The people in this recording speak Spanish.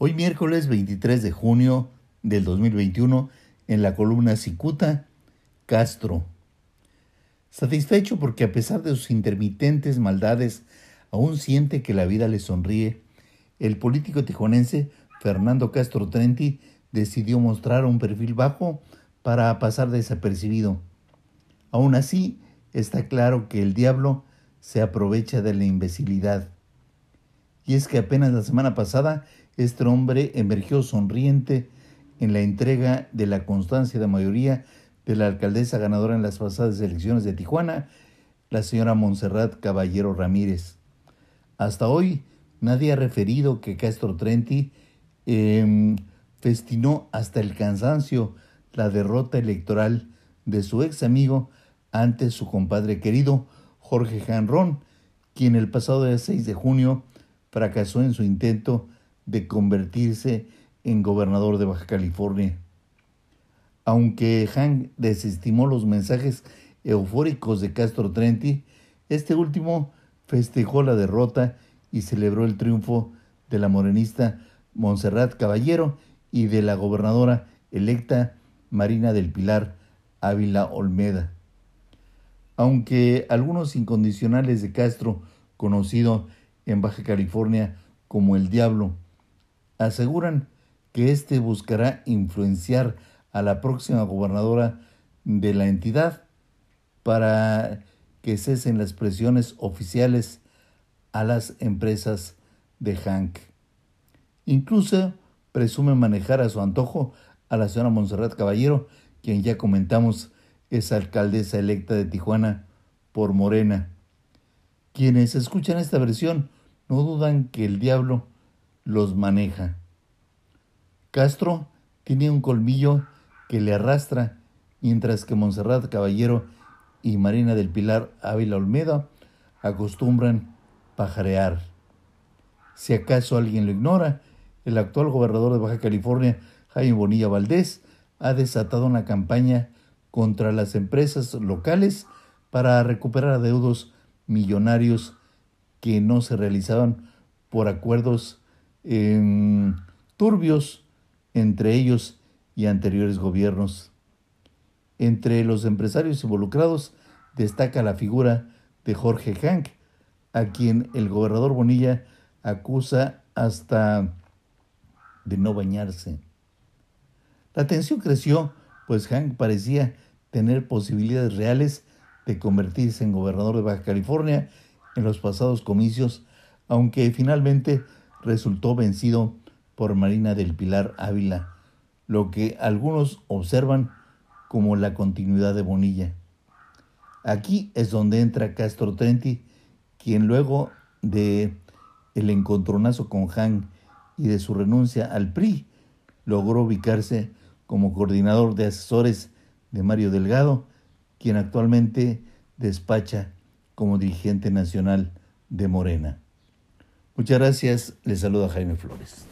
Hoy miércoles 23 de junio del 2021 en la columna Cicuta, Castro. Satisfecho porque a pesar de sus intermitentes maldades, aún siente que la vida le sonríe, el político tijuanense Fernando Castro Trenti decidió mostrar un perfil bajo para pasar desapercibido. Aún así, está claro que el diablo se aprovecha de la imbecilidad. Y es que apenas la semana pasada este hombre emergió sonriente en la entrega de la constancia de mayoría de la alcaldesa ganadora en las pasadas elecciones de Tijuana, la señora Montserrat Caballero Ramírez. Hasta hoy nadie ha referido que Castro Trenti em, festinó hasta el cansancio la derrota electoral de su ex amigo ante su compadre querido Jorge Janrón, quien el pasado 6 de junio fracasó en su intento de convertirse en gobernador de Baja California. Aunque Hank desestimó los mensajes eufóricos de Castro Trenti, este último festejó la derrota y celebró el triunfo de la morenista Montserrat Caballero y de la gobernadora electa Marina del Pilar Ávila Olmeda. Aunque algunos incondicionales de Castro, conocido en Baja California como el Diablo, aseguran que éste buscará influenciar a la próxima gobernadora de la entidad para que cesen las presiones oficiales a las empresas de Hank. Incluso presume manejar a su antojo a la señora Monserrat Caballero, quien ya comentamos es alcaldesa electa de Tijuana por Morena. Quienes escuchan esta versión no dudan que el diablo los maneja. Castro tiene un colmillo que le arrastra, mientras que Monserrat Caballero y Marina del Pilar Ávila Olmeda acostumbran pajarear. Si acaso alguien lo ignora, el actual gobernador de Baja California, Jaime Bonilla Valdés, ha desatado una campaña contra las empresas locales para recuperar adeudos millonarios que no se realizaban por acuerdos turbios entre ellos y anteriores gobiernos. Entre los empresarios involucrados destaca la figura de Jorge Hank, a quien el gobernador Bonilla acusa hasta de no bañarse. La tensión creció, pues Hank parecía tener posibilidades reales de convertirse en gobernador de Baja California en los pasados comicios, aunque finalmente resultó vencido por Marina del Pilar Ávila, lo que algunos observan como la continuidad de Bonilla. Aquí es donde entra Castro Trenti, quien luego de el encontronazo con Han y de su renuncia al PRI, logró ubicarse como coordinador de asesores de Mario Delgado, quien actualmente despacha como dirigente nacional de Morena. Muchas gracias. Les saluda Jaime Flores.